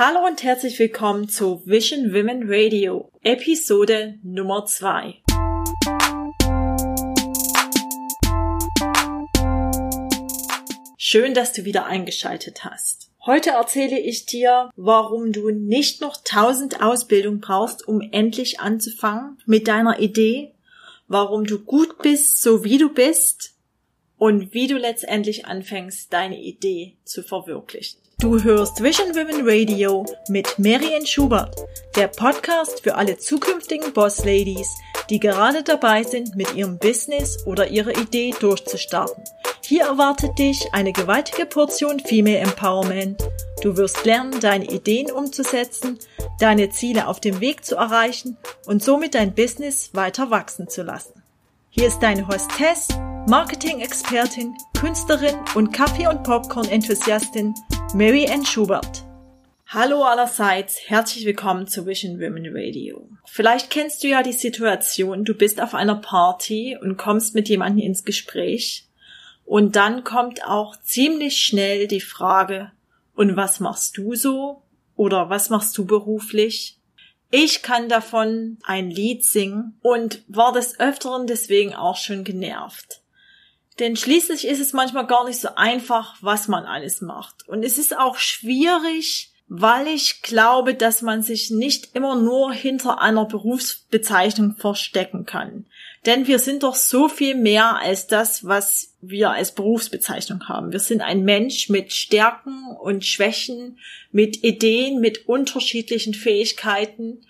Hallo und herzlich willkommen zu Vision Women Radio, Episode Nummer 2. Schön, dass du wieder eingeschaltet hast. Heute erzähle ich dir, warum du nicht noch 1000 Ausbildungen brauchst, um endlich anzufangen mit deiner Idee, warum du gut bist, so wie du bist und wie du letztendlich anfängst, deine Idee zu verwirklichen. Du hörst Vision Women Radio mit Marianne Schubert, der Podcast für alle zukünftigen Boss Ladies, die gerade dabei sind, mit ihrem Business oder ihrer Idee durchzustarten. Hier erwartet dich eine gewaltige Portion Female Empowerment. Du wirst lernen, deine Ideen umzusetzen, deine Ziele auf dem Weg zu erreichen und somit dein Business weiter wachsen zu lassen. Hier ist deine Hostess, Marketing-Expertin, Künstlerin und Kaffee- und Popcorn-Enthusiastin Mary Ann Schubert. Hallo allerseits, herzlich willkommen zu Vision Women Radio. Vielleicht kennst du ja die Situation, du bist auf einer Party und kommst mit jemandem ins Gespräch und dann kommt auch ziemlich schnell die Frage, und was machst du so? Oder was machst du beruflich? Ich kann davon ein Lied singen und war des Öfteren deswegen auch schon genervt. Denn schließlich ist es manchmal gar nicht so einfach, was man alles macht. Und es ist auch schwierig, weil ich glaube, dass man sich nicht immer nur hinter einer Berufsbezeichnung verstecken kann. Denn wir sind doch so viel mehr als das, was wir als Berufsbezeichnung haben. Wir sind ein Mensch mit Stärken und Schwächen, mit Ideen, mit unterschiedlichen Fähigkeiten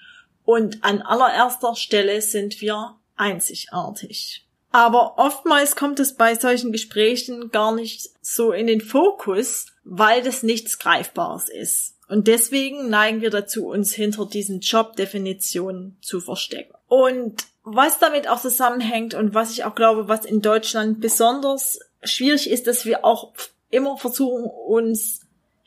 und an allererster Stelle sind wir einzigartig. Aber oftmals kommt es bei solchen Gesprächen gar nicht so in den Fokus, weil das nichts Greifbares ist. Und deswegen neigen wir dazu, uns hinter diesen Jobdefinitionen zu verstecken. Und was damit auch zusammenhängt und was ich auch glaube, was in Deutschland besonders schwierig ist, dass wir auch immer versuchen, uns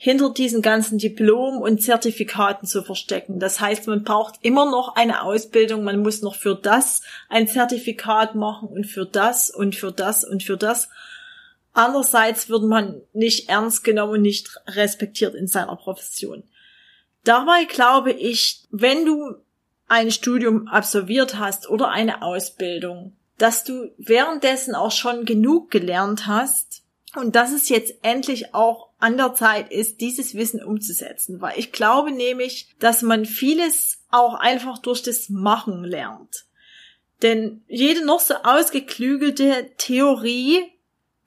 hinter diesen ganzen Diplom und Zertifikaten zu verstecken. Das heißt, man braucht immer noch eine Ausbildung, man muss noch für das ein Zertifikat machen und für das und für das und für das. Andererseits wird man nicht ernst genommen und nicht respektiert in seiner Profession. Dabei glaube ich, wenn du ein Studium absolviert hast oder eine Ausbildung, dass du währenddessen auch schon genug gelernt hast und dass es jetzt endlich auch an der Zeit ist, dieses Wissen umzusetzen, weil ich glaube nämlich, dass man vieles auch einfach durch das Machen lernt. Denn jede noch so ausgeklügelte Theorie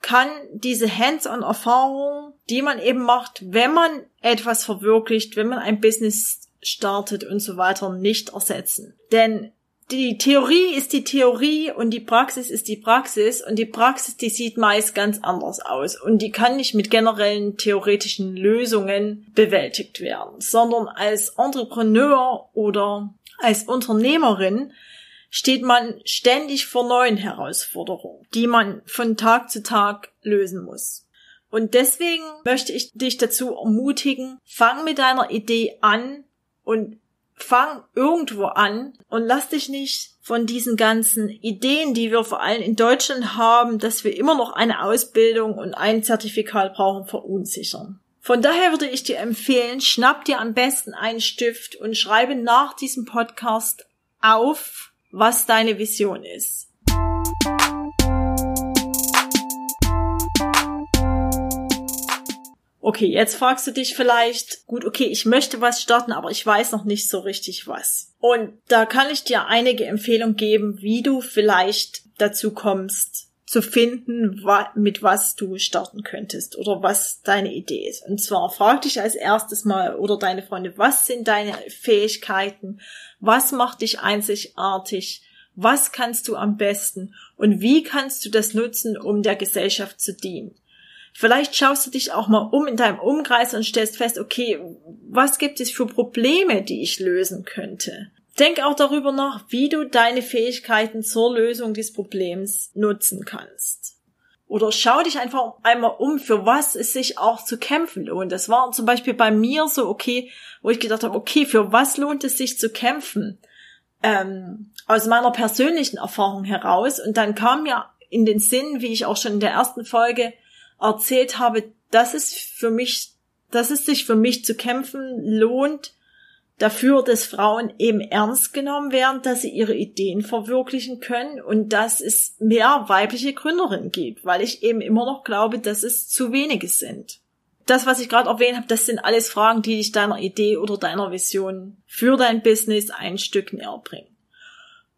kann diese Hands-on-Erfahrung, die man eben macht, wenn man etwas verwirklicht, wenn man ein Business startet und so weiter, nicht ersetzen. Denn die Theorie ist die Theorie und die Praxis ist die Praxis und die Praxis, die sieht meist ganz anders aus und die kann nicht mit generellen theoretischen Lösungen bewältigt werden, sondern als Entrepreneur oder als Unternehmerin steht man ständig vor neuen Herausforderungen, die man von Tag zu Tag lösen muss. Und deswegen möchte ich dich dazu ermutigen, fang mit deiner Idee an und fang irgendwo an und lass dich nicht von diesen ganzen Ideen, die wir vor allem in Deutschland haben, dass wir immer noch eine Ausbildung und ein Zertifikat brauchen, verunsichern. Von daher würde ich dir empfehlen, schnapp dir am besten einen Stift und schreibe nach diesem Podcast auf, was deine Vision ist. Okay, jetzt fragst du dich vielleicht, gut, okay, ich möchte was starten, aber ich weiß noch nicht so richtig was. Und da kann ich dir einige Empfehlungen geben, wie du vielleicht dazu kommst, zu finden, mit was du starten könntest oder was deine Idee ist. Und zwar frag dich als erstes mal oder deine Freunde, was sind deine Fähigkeiten? Was macht dich einzigartig? Was kannst du am besten? Und wie kannst du das nutzen, um der Gesellschaft zu dienen? Vielleicht schaust du dich auch mal um in deinem Umkreis und stellst fest, okay, was gibt es für Probleme, die ich lösen könnte? Denk auch darüber nach, wie du deine Fähigkeiten zur Lösung des Problems nutzen kannst. Oder schau dich einfach einmal um, für was es sich auch zu kämpfen lohnt. Das war zum Beispiel bei mir so, okay, wo ich gedacht habe, okay, für was lohnt es sich zu kämpfen? Ähm, aus meiner persönlichen Erfahrung heraus. Und dann kam mir in den Sinn, wie ich auch schon in der ersten Folge erzählt habe, das ist für mich dass es sich für mich zu kämpfen lohnt, dafür, dass Frauen eben ernst genommen werden, dass sie ihre Ideen verwirklichen können und dass es mehr weibliche Gründerinnen gibt, weil ich eben immer noch glaube, dass es zu wenige sind. Das, was ich gerade erwähnt habe, das sind alles Fragen, die dich deiner Idee oder deiner Vision für dein Business ein Stück näher bringen.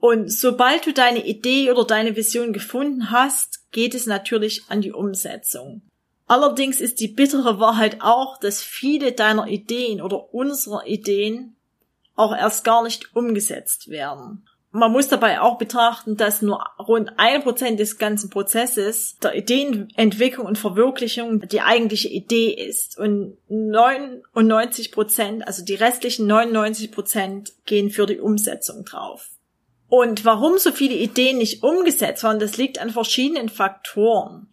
Und sobald du deine Idee oder deine Vision gefunden hast, geht es natürlich an die Umsetzung. Allerdings ist die bittere Wahrheit auch, dass viele deiner Ideen oder unserer Ideen auch erst gar nicht umgesetzt werden. Man muss dabei auch betrachten, dass nur rund ein Prozent des ganzen Prozesses der Ideenentwicklung und Verwirklichung die eigentliche Idee ist. Und 99 Prozent, also die restlichen 99 Prozent, gehen für die Umsetzung drauf. Und warum so viele Ideen nicht umgesetzt waren, das liegt an verschiedenen Faktoren.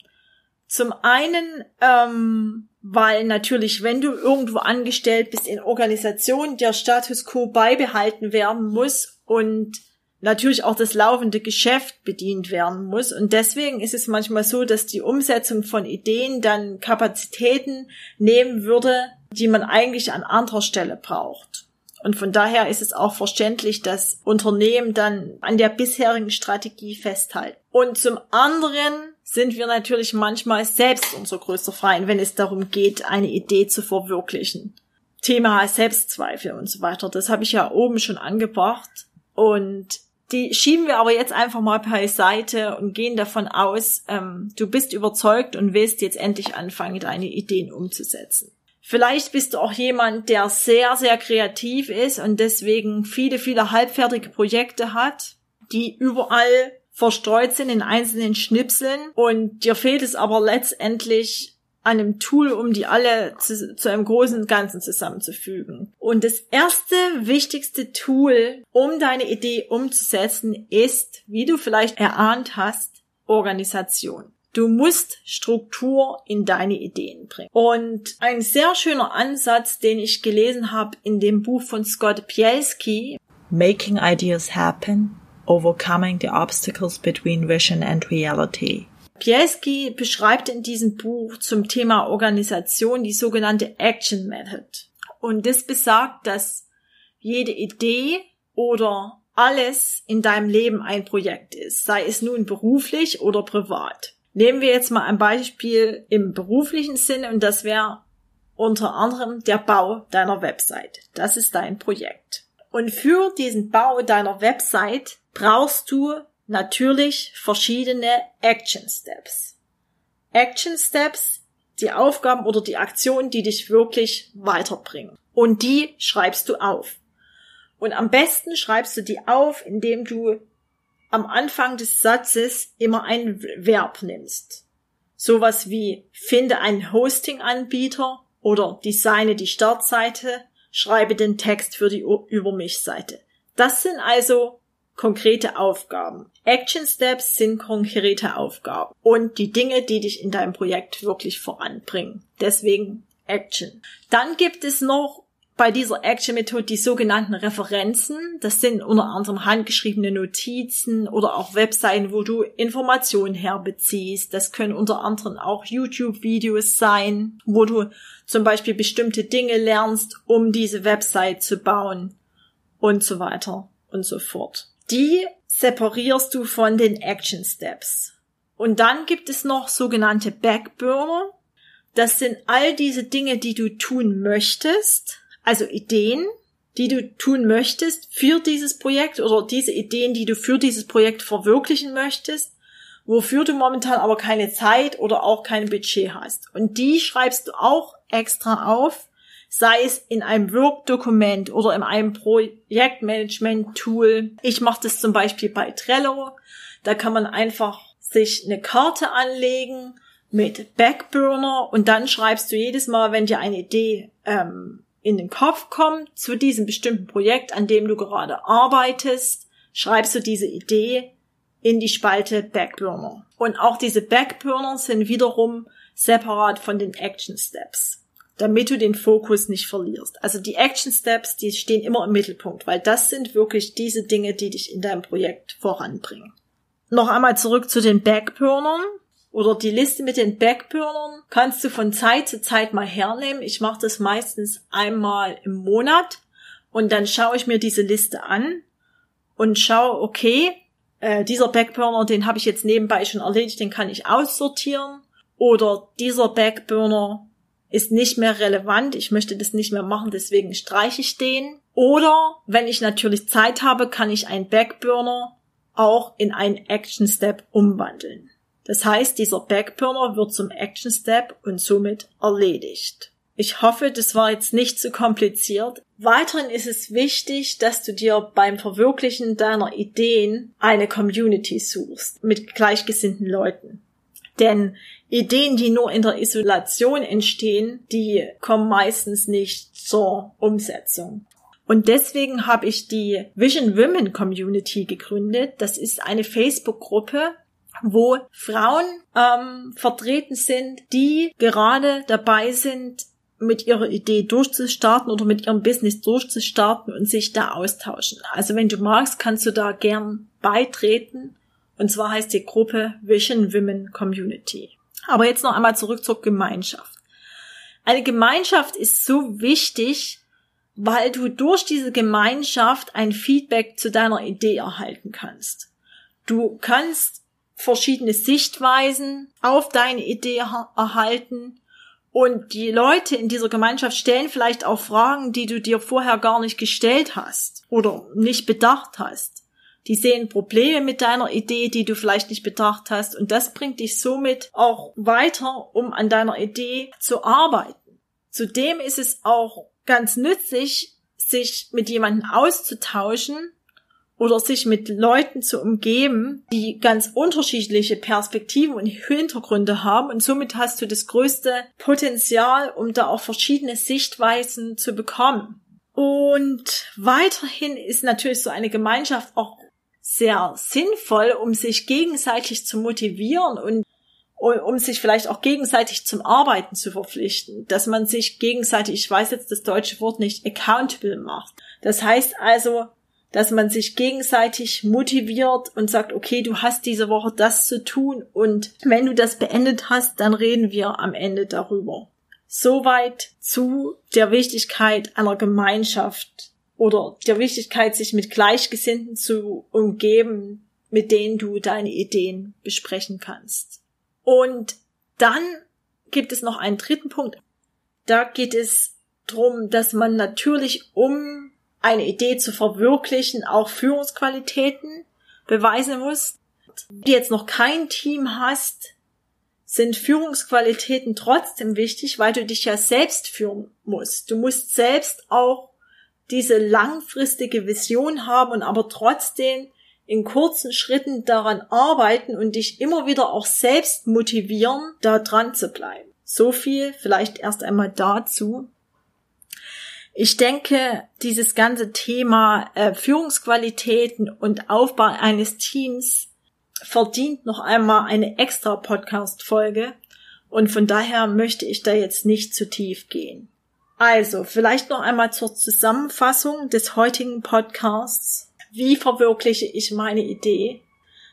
Zum einen, ähm, weil natürlich, wenn du irgendwo angestellt bist in Organisationen, der Status quo beibehalten werden muss und natürlich auch das laufende Geschäft bedient werden muss. Und deswegen ist es manchmal so, dass die Umsetzung von Ideen dann Kapazitäten nehmen würde, die man eigentlich an anderer Stelle braucht. Und von daher ist es auch verständlich, dass Unternehmen dann an der bisherigen Strategie festhalten. Und zum anderen sind wir natürlich manchmal selbst unser größter Feind, wenn es darum geht, eine Idee zu verwirklichen. Thema Selbstzweifel und so weiter. Das habe ich ja oben schon angebracht. Und die schieben wir aber jetzt einfach mal beiseite und gehen davon aus, ähm, du bist überzeugt und willst jetzt endlich anfangen, deine Ideen umzusetzen. Vielleicht bist du auch jemand, der sehr, sehr kreativ ist und deswegen viele, viele halbfertige Projekte hat, die überall verstreut sind in einzelnen Schnipseln und dir fehlt es aber letztendlich an einem Tool, um die alle zu, zu einem großen Ganzen zusammenzufügen. Und das erste wichtigste Tool, um deine Idee umzusetzen, ist, wie du vielleicht erahnt hast, Organisation. Du musst Struktur in deine Ideen bringen. Und ein sehr schöner Ansatz, den ich gelesen habe in dem Buch von Scott Pielski, Making Ideas Happen, Overcoming the Obstacles Between Vision and Reality. Pielski beschreibt in diesem Buch zum Thema Organisation die sogenannte Action Method. Und das besagt, dass jede Idee oder alles in deinem Leben ein Projekt ist, sei es nun beruflich oder privat. Nehmen wir jetzt mal ein Beispiel im beruflichen Sinne und das wäre unter anderem der Bau deiner Website. Das ist dein Projekt. Und für diesen Bau deiner Website brauchst du natürlich verschiedene Action Steps. Action Steps, die Aufgaben oder die Aktionen, die dich wirklich weiterbringen. Und die schreibst du auf. Und am besten schreibst du die auf, indem du am Anfang des Satzes immer ein Verb nimmst. Sowas wie finde einen Hosting-Anbieter oder designe die Startseite, schreibe den Text für die Über mich Seite. Das sind also konkrete Aufgaben. Action Steps sind konkrete Aufgaben und die Dinge, die dich in deinem Projekt wirklich voranbringen. Deswegen Action. Dann gibt es noch bei dieser Action-Methode die sogenannten Referenzen. Das sind unter anderem handgeschriebene Notizen oder auch Webseiten, wo du Informationen herbeziehst. Das können unter anderem auch YouTube-Videos sein, wo du zum Beispiel bestimmte Dinge lernst, um diese Website zu bauen und so weiter und so fort. Die separierst du von den Action Steps. Und dann gibt es noch sogenannte Backburner. Das sind all diese Dinge, die du tun möchtest, also Ideen, die du tun möchtest für dieses Projekt oder diese Ideen, die du für dieses Projekt verwirklichen möchtest, wofür du momentan aber keine Zeit oder auch kein Budget hast. Und die schreibst du auch extra auf, sei es in einem Workdokument oder in einem Projektmanagement-Tool. Ich mache das zum Beispiel bei Trello. Da kann man einfach sich eine Karte anlegen mit Backburner und dann schreibst du jedes Mal, wenn dir eine Idee ähm, in den Kopf kommt zu diesem bestimmten Projekt, an dem du gerade arbeitest, schreibst du diese Idee in die Spalte Backburner. Und auch diese Backburner sind wiederum separat von den Action Steps, damit du den Fokus nicht verlierst. Also die Action Steps, die stehen immer im Mittelpunkt, weil das sind wirklich diese Dinge, die dich in deinem Projekt voranbringen. Noch einmal zurück zu den Backburnern. Oder die Liste mit den Backburnern kannst du von Zeit zu Zeit mal hernehmen. Ich mache das meistens einmal im Monat und dann schaue ich mir diese Liste an und schaue, okay, äh, dieser Backburner, den habe ich jetzt nebenbei schon erledigt, den kann ich aussortieren. Oder dieser Backburner ist nicht mehr relevant, ich möchte das nicht mehr machen, deswegen streiche ich den. Oder wenn ich natürlich Zeit habe, kann ich einen Backburner auch in einen Action Step umwandeln. Das heißt, dieser Backburner wird zum Action Step und somit erledigt. Ich hoffe, das war jetzt nicht zu kompliziert. Weiterhin ist es wichtig, dass du dir beim Verwirklichen deiner Ideen eine Community suchst mit gleichgesinnten Leuten. Denn Ideen, die nur in der Isolation entstehen, die kommen meistens nicht zur Umsetzung. Und deswegen habe ich die Vision Women Community gegründet. Das ist eine Facebook-Gruppe, wo Frauen ähm, vertreten sind, die gerade dabei sind, mit ihrer Idee durchzustarten oder mit ihrem Business durchzustarten und sich da austauschen. Also wenn du magst, kannst du da gern beitreten. Und zwar heißt die Gruppe Vision Women Community. Aber jetzt noch einmal zurück zur Gemeinschaft. Eine Gemeinschaft ist so wichtig, weil du durch diese Gemeinschaft ein Feedback zu deiner Idee erhalten kannst. Du kannst verschiedene Sichtweisen auf deine Idee erhalten und die Leute in dieser Gemeinschaft stellen vielleicht auch Fragen, die du dir vorher gar nicht gestellt hast oder nicht bedacht hast. Die sehen Probleme mit deiner Idee, die du vielleicht nicht bedacht hast. Und das bringt dich somit auch weiter, um an deiner Idee zu arbeiten. Zudem ist es auch ganz nützlich, sich mit jemandem auszutauschen, oder sich mit Leuten zu umgeben, die ganz unterschiedliche Perspektiven und Hintergründe haben und somit hast du das größte Potenzial, um da auch verschiedene Sichtweisen zu bekommen. Und weiterhin ist natürlich so eine Gemeinschaft auch sehr sinnvoll, um sich gegenseitig zu motivieren und um sich vielleicht auch gegenseitig zum Arbeiten zu verpflichten, dass man sich gegenseitig, ich weiß jetzt das deutsche Wort nicht, accountable macht. Das heißt also, dass man sich gegenseitig motiviert und sagt, okay, du hast diese Woche das zu tun und wenn du das beendet hast, dann reden wir am Ende darüber. Soweit zu der Wichtigkeit einer Gemeinschaft oder der Wichtigkeit, sich mit Gleichgesinnten zu umgeben, mit denen du deine Ideen besprechen kannst. Und dann gibt es noch einen dritten Punkt. Da geht es darum, dass man natürlich um eine Idee zu verwirklichen, auch Führungsqualitäten beweisen muss. Wenn du jetzt noch kein Team hast, sind Führungsqualitäten trotzdem wichtig, weil du dich ja selbst führen musst. Du musst selbst auch diese langfristige Vision haben und aber trotzdem in kurzen Schritten daran arbeiten und dich immer wieder auch selbst motivieren, da dran zu bleiben. So viel vielleicht erst einmal dazu. Ich denke, dieses ganze Thema äh, Führungsqualitäten und Aufbau eines Teams verdient noch einmal eine extra Podcast-Folge und von daher möchte ich da jetzt nicht zu tief gehen. Also, vielleicht noch einmal zur Zusammenfassung des heutigen Podcasts. Wie verwirkliche ich meine Idee?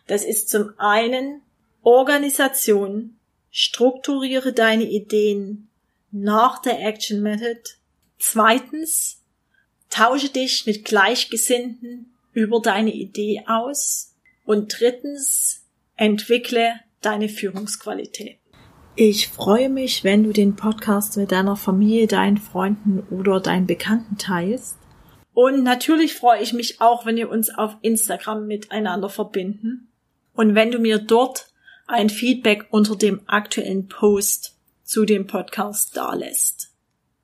Das ist zum einen Organisation, strukturiere deine Ideen nach der Action Method Zweitens, tausche dich mit Gleichgesinnten über deine Idee aus. Und drittens, entwickle deine Führungsqualität. Ich freue mich, wenn du den Podcast mit deiner Familie, deinen Freunden oder deinen Bekannten teilst. Und natürlich freue ich mich auch, wenn wir uns auf Instagram miteinander verbinden. Und wenn du mir dort ein Feedback unter dem aktuellen Post zu dem Podcast dalässt.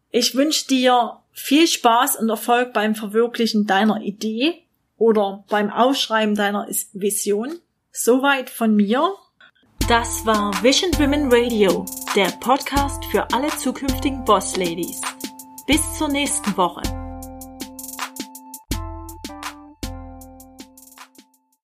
Ich wünsche dir viel Spaß und Erfolg beim Verwirklichen deiner Idee oder beim Aufschreiben deiner Vision. Soweit von mir. Das war Vision Women Radio, der Podcast für alle zukünftigen Boss Ladies. Bis zur nächsten Woche.